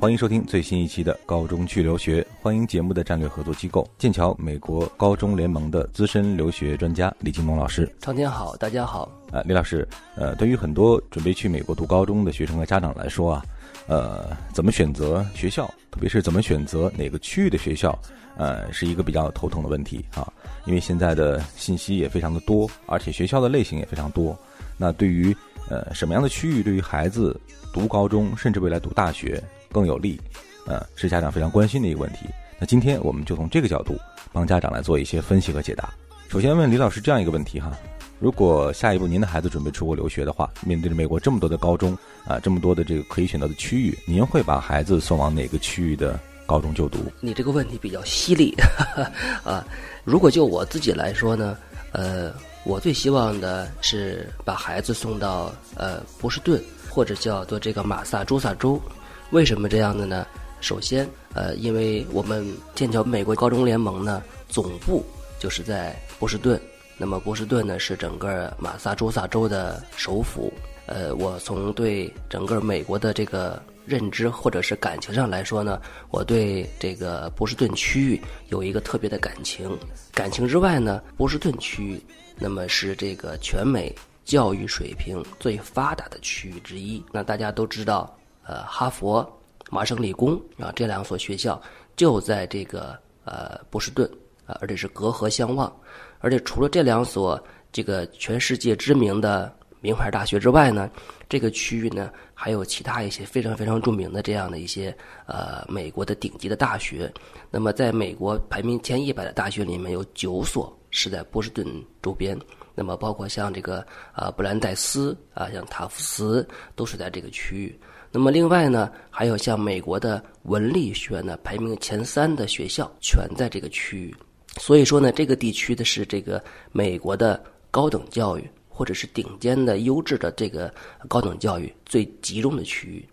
欢迎收听最新一期的《高中去留学》，欢迎节目的战略合作机构剑桥美国高中联盟的资深留学专家李金龙老师。常天好，大家好。呃，李老师，呃，对于很多准备去美国读高中的学生和家长来说啊，呃，怎么选择学校，特别是怎么选择哪个区域的学校，呃，是一个比较头疼的问题啊。因为现在的信息也非常的多，而且学校的类型也非常多。那对于呃什么样的区域，对于孩子读高中，甚至未来读大学更有利，呃，是家长非常关心的一个问题。那今天我们就从这个角度帮家长来做一些分析和解答。首先问李老师这样一个问题哈。如果下一步您的孩子准备出国留学的话，面对着美国这么多的高中啊，这么多的这个可以选择的区域，您会把孩子送往哪个区域的高中就读？你这个问题比较犀利 啊！如果就我自己来说呢，呃，我最希望的是把孩子送到呃波士顿或者叫做这个马萨诸塞州。为什么这样的呢？首先，呃，因为我们剑桥美国高中联盟呢总部就是在波士顿。那么波士顿呢是整个马萨诸塞州的首府。呃，我从对整个美国的这个认知或者是感情上来说呢，我对这个波士顿区域有一个特别的感情。感情之外呢，波士顿区域那么是这个全美教育水平最发达的区域之一。那大家都知道，呃，哈佛、麻省理工啊这两所学校就在这个呃波士顿啊，而且是隔河相望。而且除了这两所这个全世界知名的名牌大学之外呢，这个区域呢还有其他一些非常非常著名的这样的一些呃美国的顶级的大学。那么在美国排名前一百的大学里面有九所是在波士顿周边。那么包括像这个啊布兰代斯啊像塔夫斯都是在这个区域。那么另外呢还有像美国的文理学院呢排名前三的学校全在这个区域。所以说呢，这个地区的是这个美国的高等教育，或者是顶尖的优质的这个高等教育最集中的区域。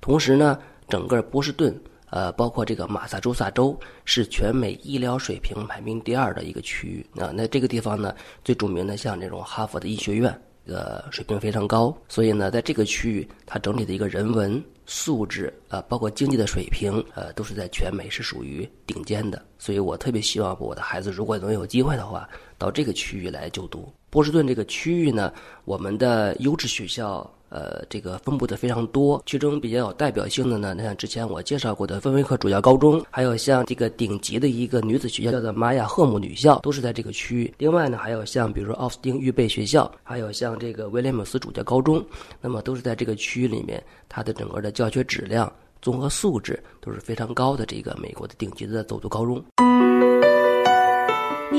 同时呢，整个波士顿，呃，包括这个马萨诸塞州，是全美医疗水平排名第二的一个区域啊。那这个地方呢，最著名的像这种哈佛的医学院。呃，水平非常高，所以呢，在这个区域，它整体的一个人文素质啊，包括经济的水平，呃，都是在全美是属于顶尖的。所以我特别希望我的孩子，如果能有机会的话，到这个区域来就读。波士顿这个区域呢，我们的优质学校。呃，这个分布的非常多，其中比较有代表性的呢，那像之前我介绍过的芬威克主教高中，还有像这个顶级的一个女子学校叫做玛雅赫姆女校，都是在这个区域。另外呢，还有像比如说奥斯汀预备学校，还有像这个威廉姆斯主教高中，那么都是在这个区域里面，它的整个的教学质量、综合素质都是非常高的。这个美国的顶级的走读高中。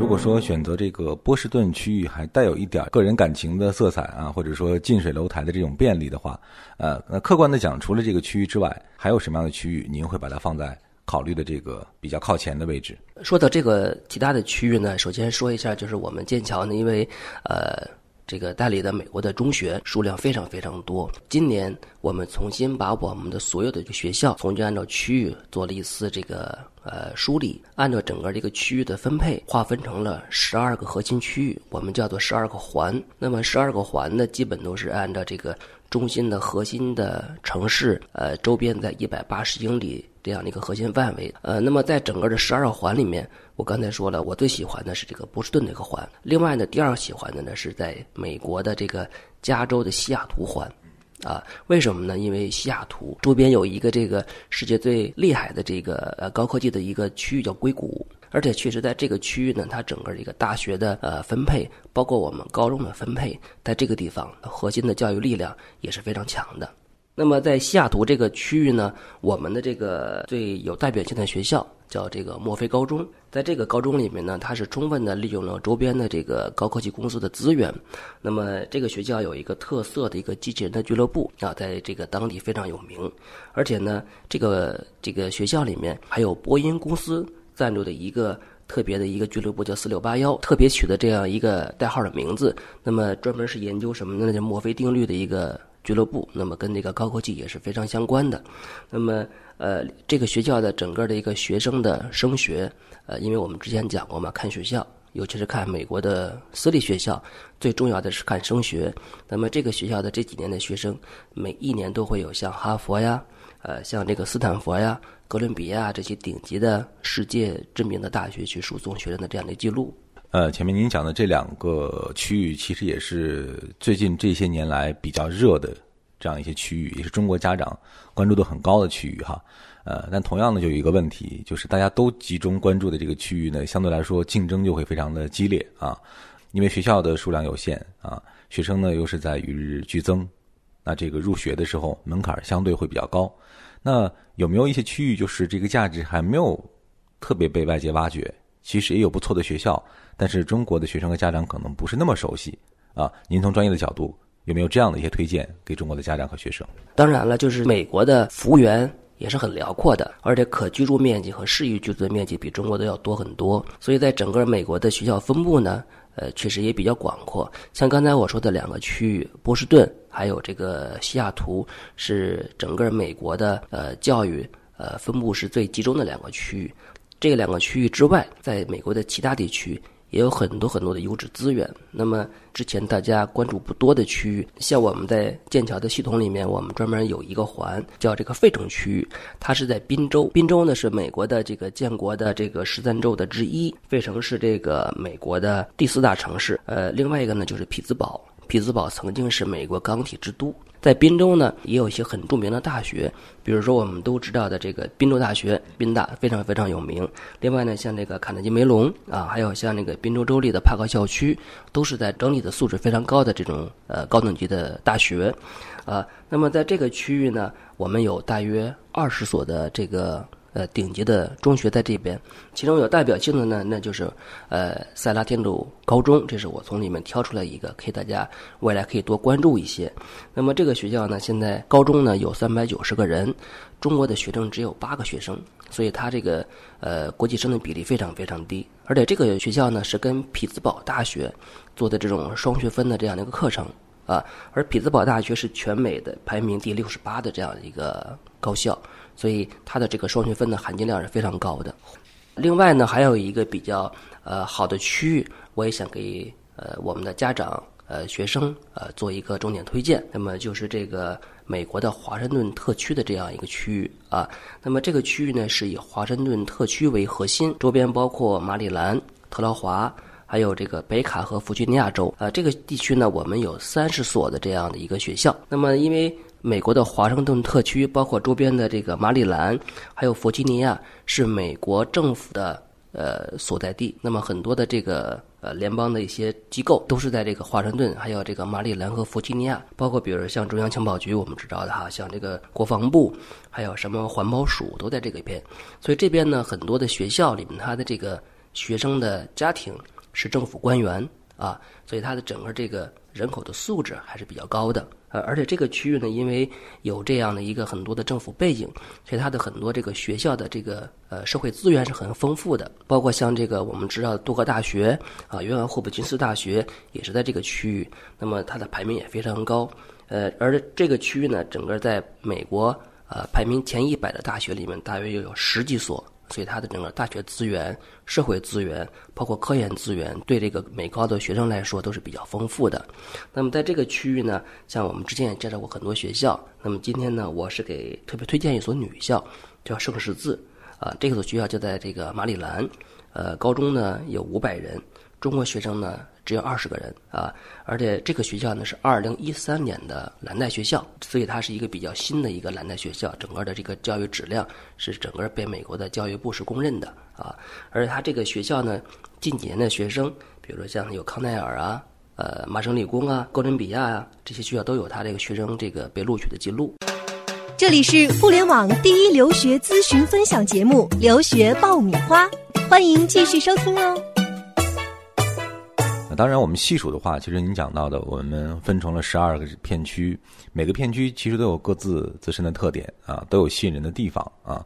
如果说选择这个波士顿区域还带有一点个人感情的色彩啊，或者说近水楼台的这种便利的话，呃，那客观的讲，除了这个区域之外，还有什么样的区域您会把它放在？考虑的这个比较靠前的位置。说到这个其他的区域呢，首先说一下，就是我们剑桥呢，因为呃，这个代理的美国的中学数量非常非常多。今年我们重新把我们的所有的学校，重新按照区域做了一次这个呃梳理，按照整个这个区域的分配，划分成了十二个核心区域，我们叫做十二个环。那么十二个环呢，基本都是按照这个中心的核心的城市，呃，周边在一百八十英里。这样的一个核心范围，呃，那么在整个的十二环里面，我刚才说了，我最喜欢的是这个波士顿的一个环。另外呢，第二喜欢的呢是在美国的这个加州的西雅图环，啊，为什么呢？因为西雅图周边有一个这个世界最厉害的这个呃高科技的一个区域叫硅谷，而且确实在这个区域呢，它整个一个大学的呃分配，包括我们高中的分配，在这个地方核心的教育力量也是非常强的。那么在西雅图这个区域呢，我们的这个最有代表性的学校叫这个墨菲高中。在这个高中里面呢，它是充分的利用了周边的这个高科技公司的资源。那么这个学校有一个特色的一个机器人的俱乐部啊，在这个当地非常有名。而且呢，这个这个学校里面还有波音公司赞助的一个。特别的一个俱乐部叫四六八幺，特别取的这样一个代号的名字。那么专门是研究什么呢？叫墨菲定律的一个俱乐部。那么跟这个高科技也是非常相关的。那么呃，这个学校的整个的一个学生的升学，呃，因为我们之前讲过嘛，看学校，尤其是看美国的私立学校，最重要的是看升学。那么这个学校的这几年的学生，每一年都会有像哈佛呀，呃，像这个斯坦福呀。哥伦比亚这些顶级的世界知名的大学去输送学生的这样的记录。呃，前面您讲的这两个区域，其实也是最近这些年来比较热的这样一些区域，也是中国家长关注度很高的区域哈。呃，但同样的就有一个问题，就是大家都集中关注的这个区域呢，相对来说竞争就会非常的激烈啊，因为学校的数量有限啊，学生呢又是在与日俱增，那这个入学的时候门槛相对会比较高。那有没有一些区域，就是这个价值还没有特别被外界挖掘？其实也有不错的学校，但是中国的学生和家长可能不是那么熟悉啊。您从专业的角度，有没有这样的一些推荐给中国的家长和学生？当然了，就是美国的幅员也是很辽阔的，而且可居住面积和适宜居住的面积比中国的要多很多。所以在整个美国的学校分布呢，呃，确实也比较广阔。像刚才我说的两个区域，波士顿。还有这个西雅图是整个美国的呃教育呃分布是最集中的两个区域，这两个区域之外，在美国的其他地区也有很多很多的优质资源。那么之前大家关注不多的区域，像我们在剑桥的系统里面，我们专门有一个环叫这个费城区域，它是在宾州。宾州呢是美国的这个建国的这个十三州的之一，费城是这个美国的第四大城市。呃，另外一个呢就是匹兹堡。匹兹堡曾经是美国钢铁之都，在宾州呢也有一些很著名的大学，比如说我们都知道的这个宾州大学，宾大非常非常有名。另外呢，像这个卡内基梅隆啊，还有像那个宾州州立的帕克校区，都是在整体的素质非常高的这种呃高等级的大学，啊，那么在这个区域呢，我们有大约二十所的这个。呃，顶级的中学在这边，其中有代表性的呢，那就是呃塞拉天主高中，这是我从里面挑出来一个，可以大家未来可以多关注一些。那么这个学校呢，现在高中呢有三百九十个人，中国的学生只有八个学生，所以它这个呃国际生的比例非常非常低。而且这个学校呢是跟匹兹堡大学做的这种双学分的这样的一个课程啊，而匹兹堡大学是全美的排名第六十八的这样一个高校。所以它的这个双学分的含金量是非常高的。另外呢，还有一个比较呃好的区域，我也想给呃我们的家长呃学生呃做一个重点推荐。那么就是这个美国的华盛顿特区的这样一个区域啊。那么这个区域呢是以华盛顿特区为核心，周边包括马里兰、特劳华，还有这个北卡和弗吉尼亚州啊。这个地区呢，我们有三十所的这样的一个学校。那么因为美国的华盛顿特区，包括周边的这个马里兰，还有弗吉尼亚，是美国政府的呃所在地。那么很多的这个呃联邦的一些机构都是在这个华盛顿，还有这个马里兰和弗吉尼亚。包括比如像中央情报局，我们知道的哈，像这个国防部，还有什么环保署都在这个边。所以这边呢，很多的学校里面，它的这个学生的家庭是政府官员啊，所以它的整个这个人口的素质还是比较高的。呃，而且这个区域呢，因为有这样的一个很多的政府背景，所以它的很多这个学校的这个呃社会资源是很丰富的，包括像这个我们知道的多个大学啊，约翰霍普金斯大学也是在这个区域，那么它的排名也非常高。呃，而这个区域呢，整个在美国呃排名前一百的大学里面，大约又有十几所。所以它的整个大学资源、社会资源，包括科研资源，对这个美高的学生来说都是比较丰富的。那么在这个区域呢，像我们之前也介绍过很多学校。那么今天呢，我是给特别推荐一所女校，叫圣十字。啊，这所学校就在这个马里兰。呃，高中呢有五百人，中国学生呢。只有二十个人啊，而且这个学校呢是二零一三年的蓝带学校，所以它是一个比较新的一个蓝带学校，整个的这个教育质量是整个被美国的教育部是公认的啊。而且它这个学校呢，近几年的学生，比如说像有康奈尔啊、呃麻省理工啊、哥伦比亚啊这些学校都有它这个学生这个被录取的记录。这里是互联网第一留学咨询分享节目《留学爆米花》，欢迎继续收听哦。当然，我们细数的话，其实您讲到的，我们分成了十二个片区，每个片区其实都有各自自身的特点啊，都有吸引人的地方啊。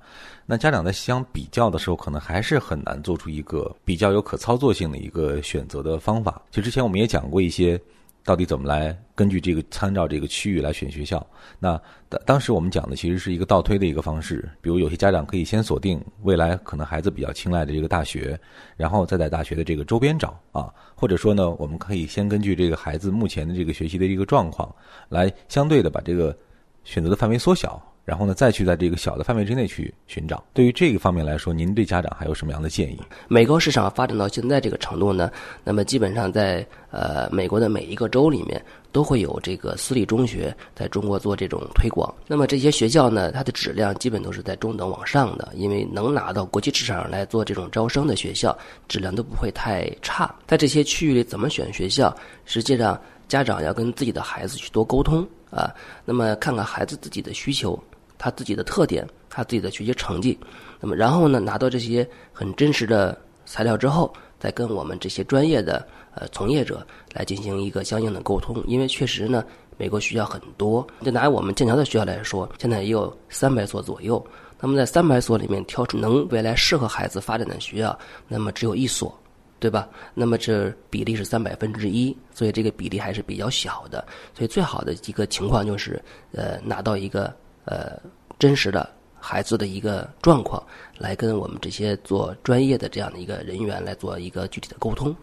那家长在相比较的时候，可能还是很难做出一个比较有可操作性的一个选择的方法。就之前我们也讲过一些。到底怎么来根据这个参照这个区域来选学校？那当当时我们讲的其实是一个倒推的一个方式，比如有些家长可以先锁定未来可能孩子比较青睐的这个大学，然后再在大学的这个周边找啊，或者说呢，我们可以先根据这个孩子目前的这个学习的一个状况，来相对的把这个选择的范围缩小。然后呢，再去在这个小的范围之内去寻找。对于这个方面来说，您对家长还有什么样的建议？美高市场发展到现在这个程度呢，那么基本上在呃美国的每一个州里面都会有这个私立中学在中国做这种推广。那么这些学校呢，它的质量基本都是在中等往上的，因为能拿到国际市场上来做这种招生的学校，质量都不会太差。在这些区域里怎么选学校，实际上家长要跟自己的孩子去多沟通啊，那么看看孩子自己的需求。他自己的特点，他自己的学习成绩，那么然后呢，拿到这些很真实的材料之后，再跟我们这些专业的呃从业者来进行一个相应的沟通。因为确实呢，美国学校很多，就拿我们剑桥的学校来说，现在也有三百所左右。那么在三百所里面挑出能未来适合孩子发展的学校，那么只有一所，对吧？那么这比例是三百分之一，所以这个比例还是比较小的。所以最好的一个情况就是，呃，拿到一个。呃，真实的孩子的一个状况，来跟我们这些做专业的这样的一个人员来做一个具体的沟通。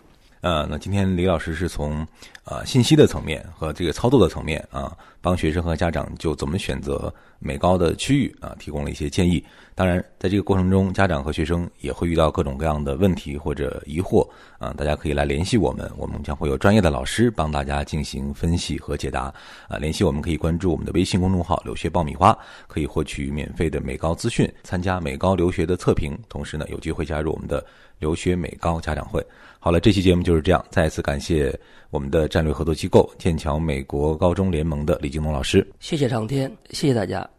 呃，那今天李老师是从呃信息的层面和这个操作的层面啊，帮学生和家长就怎么选择美高的区域啊，提供了一些建议。当然，在这个过程中，家长和学生也会遇到各种各样的问题或者疑惑啊，大家可以来联系我们，我们将会有专业的老师帮大家进行分析和解答啊。联系我们可以关注我们的微信公众号“留学爆米花”，可以获取免费的美高资讯，参加美高留学的测评，同时呢，有机会加入我们的留学美高家长会。好了，这期节目就是这样。再次感谢我们的战略合作机构剑桥美国高中联盟的李金龙老师。谢谢长天，谢谢大家。